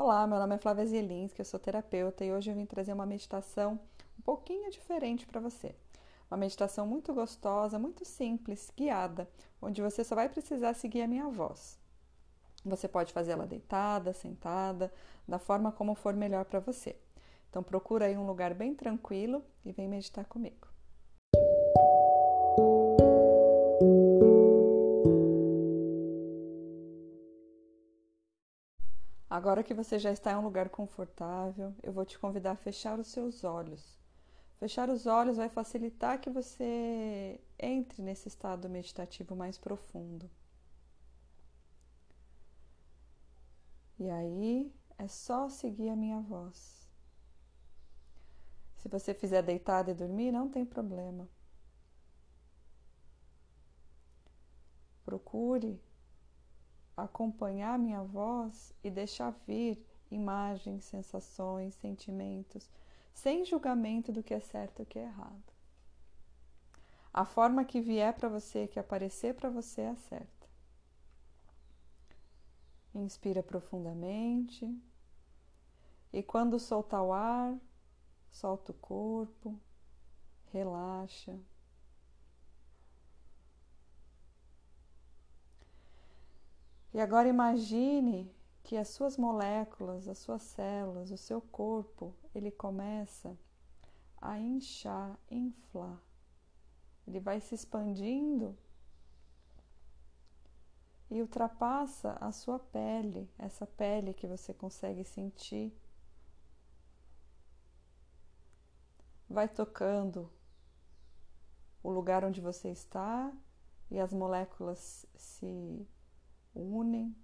Olá, meu nome é Flávia Zielinski, eu sou terapeuta e hoje eu vim trazer uma meditação um pouquinho diferente para você. Uma meditação muito gostosa, muito simples, guiada, onde você só vai precisar seguir a minha voz. Você pode fazê-la deitada, sentada, da forma como for melhor para você. Então procura aí um lugar bem tranquilo e vem meditar comigo. Agora que você já está em um lugar confortável, eu vou te convidar a fechar os seus olhos. Fechar os olhos vai facilitar que você entre nesse estado meditativo mais profundo. E aí é só seguir a minha voz. Se você fizer deitado e dormir, não tem problema. Procure acompanhar minha voz e deixar vir imagens, sensações, sentimentos, sem julgamento do que é certo e o que é errado. A forma que vier para você, que aparecer para você é certa. Inspira profundamente e quando soltar o ar, solta o corpo, relaxa. E agora imagine que as suas moléculas, as suas células, o seu corpo, ele começa a inchar, inflar. Ele vai se expandindo e ultrapassa a sua pele, essa pele que você consegue sentir. Vai tocando o lugar onde você está e as moléculas se unem.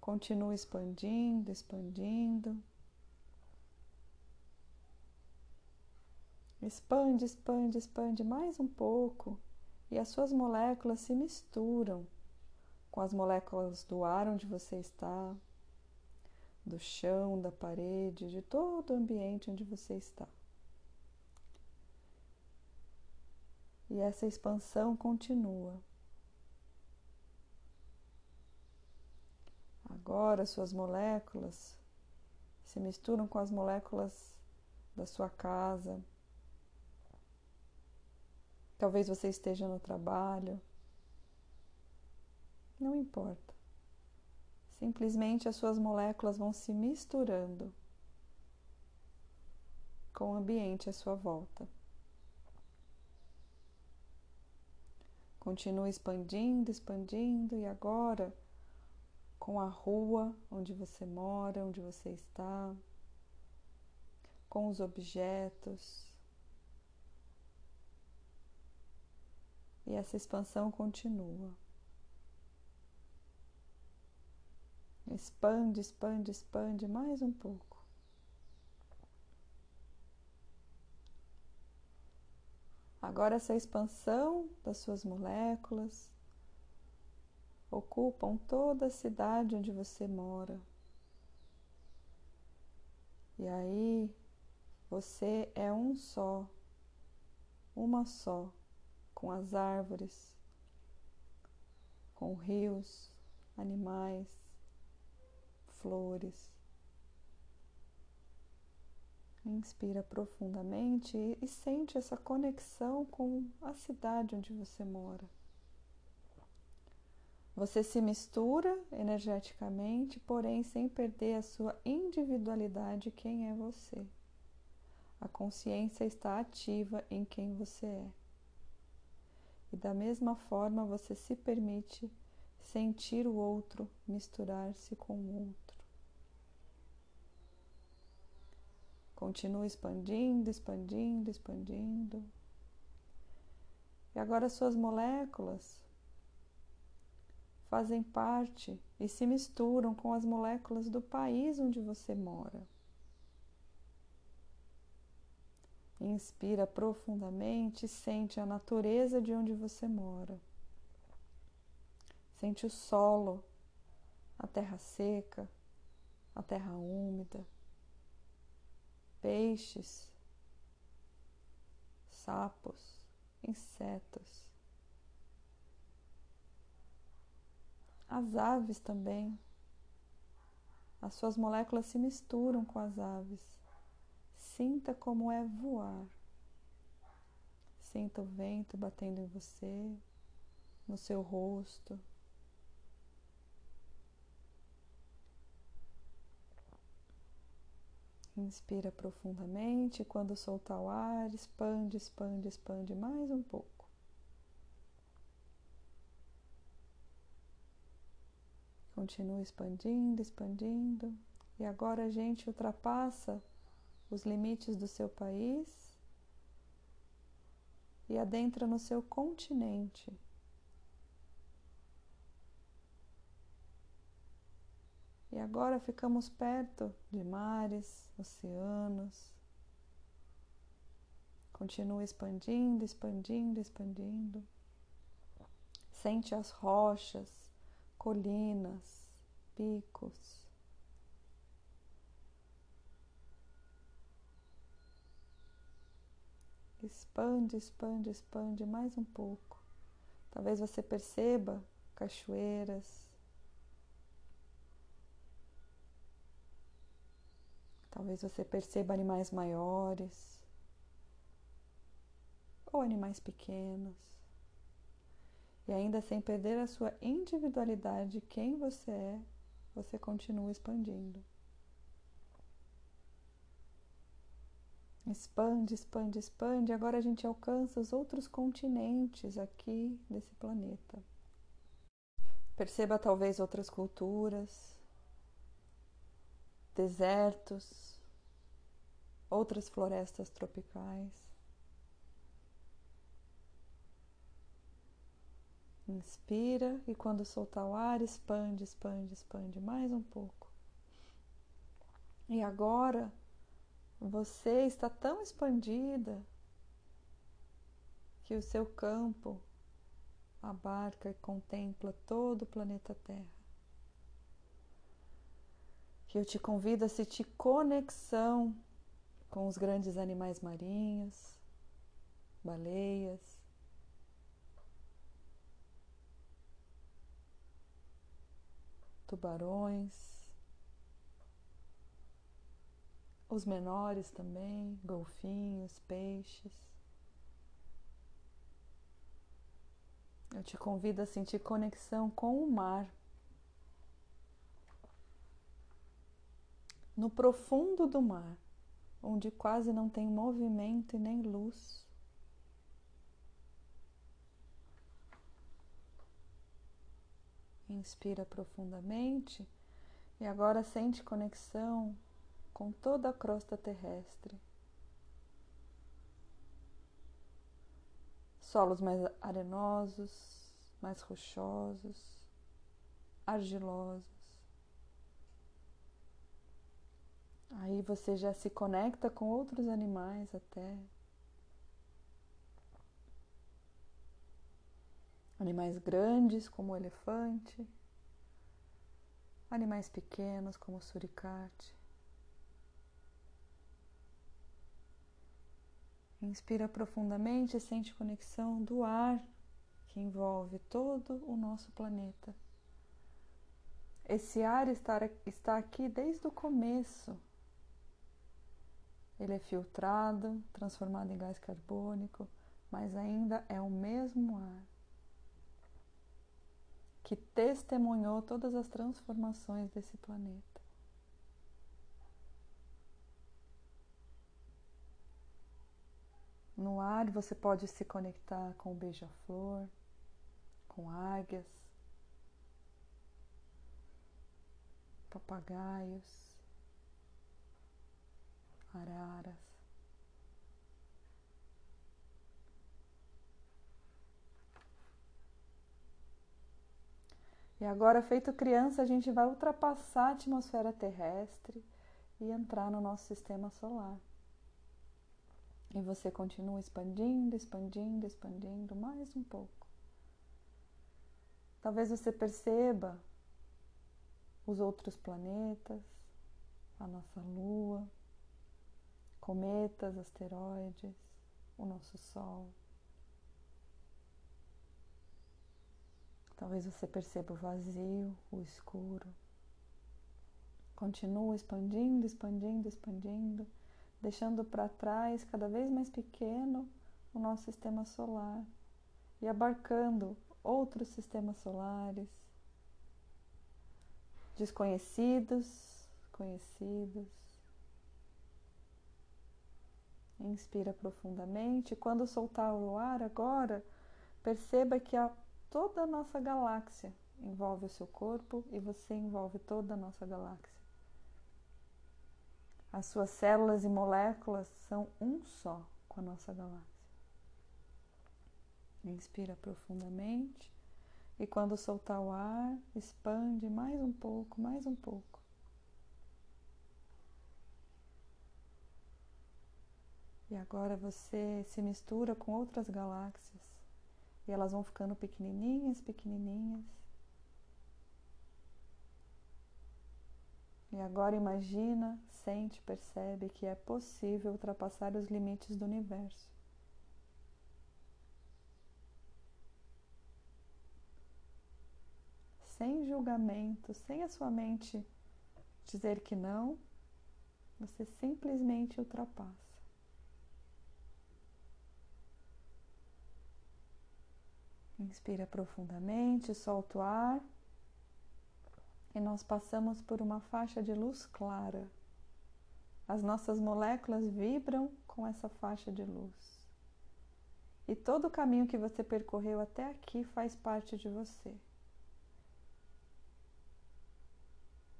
Continua expandindo, expandindo. Expande, expande, expande mais um pouco e as suas moléculas se misturam com as moléculas do ar onde você está, do chão, da parede, de todo o ambiente onde você está. E essa expansão continua. Agora suas moléculas se misturam com as moléculas da sua casa. Talvez você esteja no trabalho. Não importa. Simplesmente as suas moléculas vão se misturando com o ambiente à sua volta. Continua expandindo, expandindo, e agora com a rua onde você mora, onde você está, com os objetos. E essa expansão continua. Expande, expande, expande mais um pouco. Agora, essa expansão das suas moléculas ocupam toda a cidade onde você mora. E aí você é um só, uma só, com as árvores, com rios, animais, flores. Inspira profundamente e sente essa conexão com a cidade onde você mora. Você se mistura energeticamente, porém sem perder a sua individualidade, quem é você. A consciência está ativa em quem você é. E da mesma forma você se permite sentir o outro misturar-se com o outro. Continua expandindo, expandindo, expandindo. E agora suas moléculas fazem parte e se misturam com as moléculas do país onde você mora. Inspira profundamente e sente a natureza de onde você mora. Sente o solo, a terra seca, a terra úmida peixes, sapos, insetos, As aves também. As suas moléculas se misturam com as aves. Sinta como é voar. Sinta o vento batendo em você, no seu rosto. Inspira profundamente. Quando soltar o ar, expande, expande, expande mais um pouco. Continua expandindo, expandindo. E agora a gente ultrapassa os limites do seu país e adentra no seu continente. E agora ficamos perto de mares, oceanos. Continua expandindo, expandindo, expandindo. Sente as rochas, colinas, picos. Expande, expande, expande mais um pouco. Talvez você perceba cachoeiras, Talvez você perceba animais maiores ou animais pequenos. E ainda sem perder a sua individualidade, quem você é, você continua expandindo. Expande, expande, expande. Agora a gente alcança os outros continentes aqui desse planeta. Perceba talvez outras culturas, desertos, outras florestas tropicais. Inspira e quando soltar o ar, expande, expande, expande mais um pouco. E agora você está tão expandida que o seu campo abarca e contempla todo o planeta Terra que eu te convido a sentir conexão com os grandes animais marinhos, baleias, tubarões, os menores também, golfinhos, peixes. Eu te convido a sentir conexão com o mar. No profundo do mar, onde quase não tem movimento e nem luz. Inspira profundamente e agora sente conexão com toda a crosta terrestre. Solos mais arenosos, mais rochosos, argilosos. Aí você já se conecta com outros animais até. Animais grandes como o elefante, animais pequenos como o suricate. Inspira profundamente e sente conexão do ar que envolve todo o nosso planeta. Esse ar está, aqui desde o começo ele é filtrado, transformado em gás carbônico, mas ainda é o mesmo ar que testemunhou todas as transformações desse planeta. No ar você pode se conectar com o beija-flor, com águias, papagaios, araras. E agora, feito criança, a gente vai ultrapassar a atmosfera terrestre e entrar no nosso sistema solar. E você continua expandindo, expandindo, expandindo mais um pouco. Talvez você perceba os outros planetas, a nossa Lua cometas, asteroides, o nosso Sol. Talvez você perceba o vazio, o escuro. Continua expandindo, expandindo, expandindo, deixando para trás, cada vez mais pequeno, o nosso sistema solar e abarcando outros sistemas solares, desconhecidos, conhecidos. Inspira profundamente. Quando soltar o ar agora, perceba que a, toda a nossa galáxia envolve o seu corpo e você envolve toda a nossa galáxia. As suas células e moléculas são um só com a nossa galáxia. Inspira profundamente e quando soltar o ar, expande mais um pouco, mais um pouco. E agora você se mistura com outras galáxias e elas vão ficando pequenininhas, pequenininhas. E agora imagina, sente, percebe que é possível ultrapassar os limites do universo. sem julgamento, sem a sua mente dizer que não, você simplesmente ultrapassa. Inspira profundamente, solta o ar e nós passamos por uma faixa de luz clara. As nossas moléculas vibram com essa faixa de luz. E todo o caminho que você percorreu até aqui faz parte de você.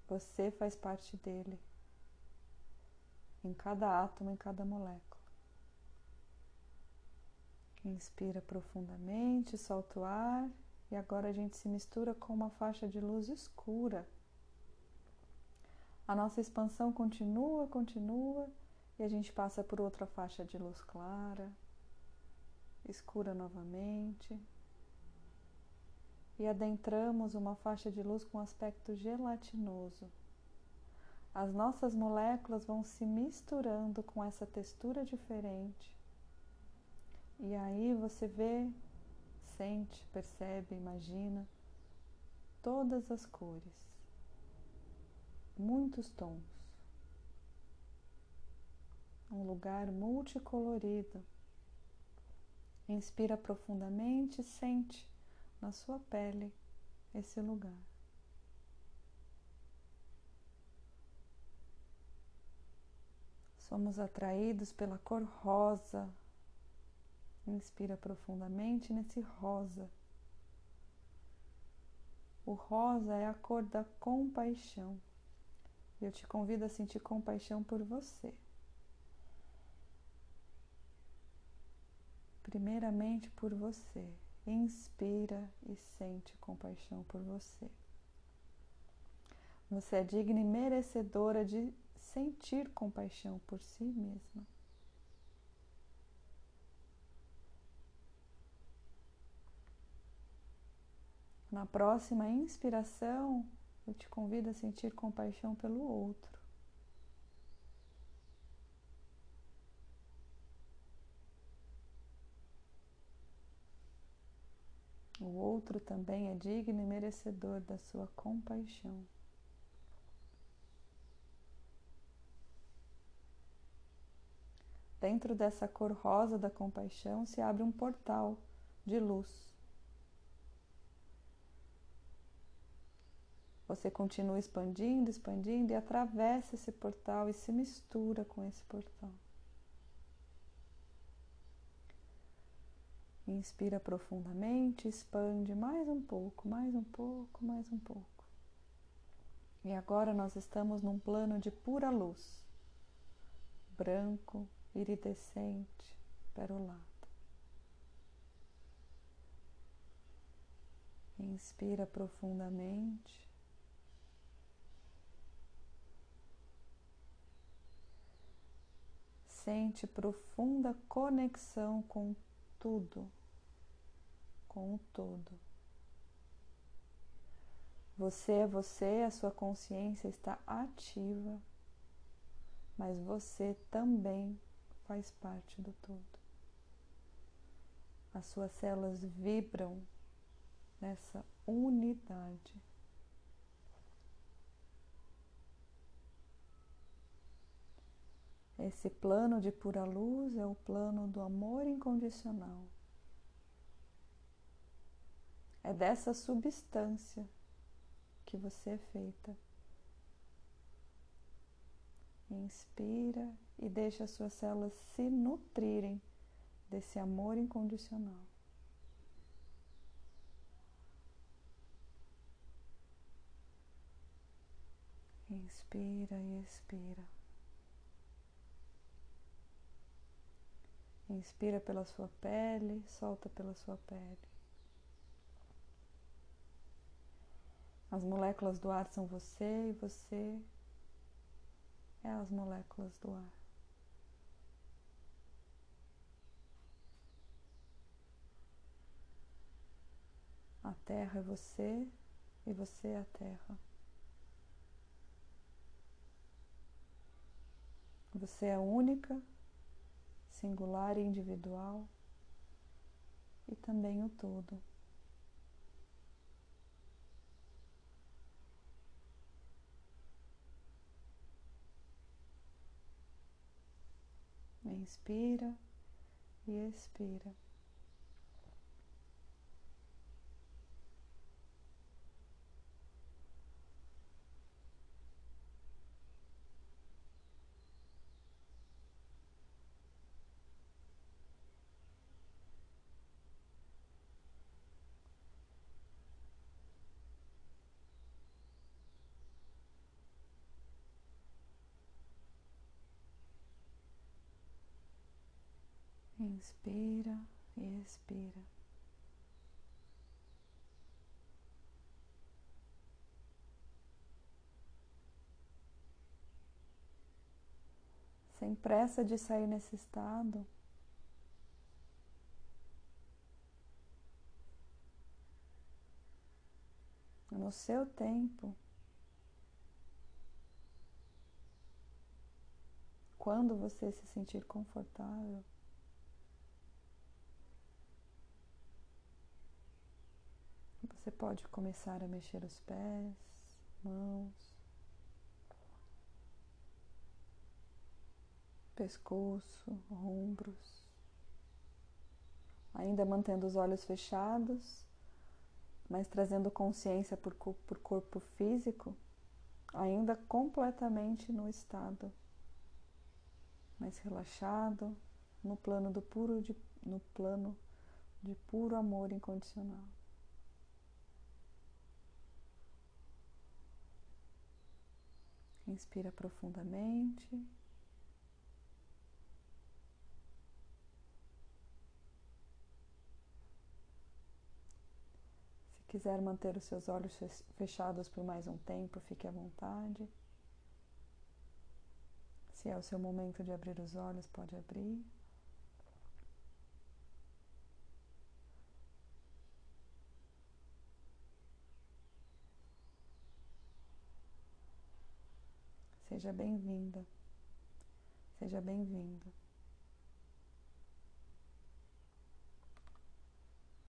Você faz parte dele, em cada átomo, em cada molécula. Inspira profundamente, solta o ar e agora a gente se mistura com uma faixa de luz escura. A nossa expansão continua, continua e a gente passa por outra faixa de luz clara, escura novamente e adentramos uma faixa de luz com aspecto gelatinoso. As nossas moléculas vão se misturando com essa textura diferente. E aí você vê, sente, percebe, imagina todas as cores, muitos tons. Um lugar multicolorido. Inspira profundamente, sente na sua pele esse lugar. Somos atraídos pela cor rosa. Inspira profundamente nesse rosa. O rosa é a cor da compaixão. Eu te convido a sentir compaixão por você. Primeiramente por você. Inspira e sente compaixão por você. Você é digna e merecedora de sentir compaixão por si mesma. Na próxima inspiração, eu te convido a sentir compaixão pelo outro. O outro também é digno e merecedor da sua compaixão. Dentro dessa cor rosa da compaixão se abre um portal de luz. Você continua expandindo, expandindo e atravessa esse portal e se mistura com esse portal. Inspira profundamente, expande mais um pouco, mais um pouco, mais um pouco. E agora nós estamos num plano de pura luz, branco, iridescente, perolado. Inspira profundamente. Sente profunda conexão com tudo com o todo. Você é você, a sua consciência está ativa, mas você também faz parte do todo. As suas células vibram nessa unidade. Esse plano de pura luz é o plano do amor incondicional. É dessa substância que você é feita. Inspira e deixa as suas células se nutrirem desse amor incondicional. Inspira e expira. Inspira pela sua pele, solta pela sua pele. As moléculas do ar são você e você é as moléculas do ar. A terra é você e você é a terra. Você é única, singular e individual e também o todo. Inspira e expira. Inspira e expira. Sem pressa de sair nesse estado, no seu tempo, quando você se sentir confortável, Você pode começar a mexer os pés, mãos, pescoço, ombros, ainda mantendo os olhos fechados, mas trazendo consciência por, corpo físico, ainda completamente no estado mais relaxado, no plano do puro de, no plano de puro amor incondicional. Inspira profundamente. Se quiser manter os seus olhos fechados por mais um tempo, fique à vontade. Se é o seu momento de abrir os olhos, pode abrir. Seja bem-vinda, seja bem-vindo.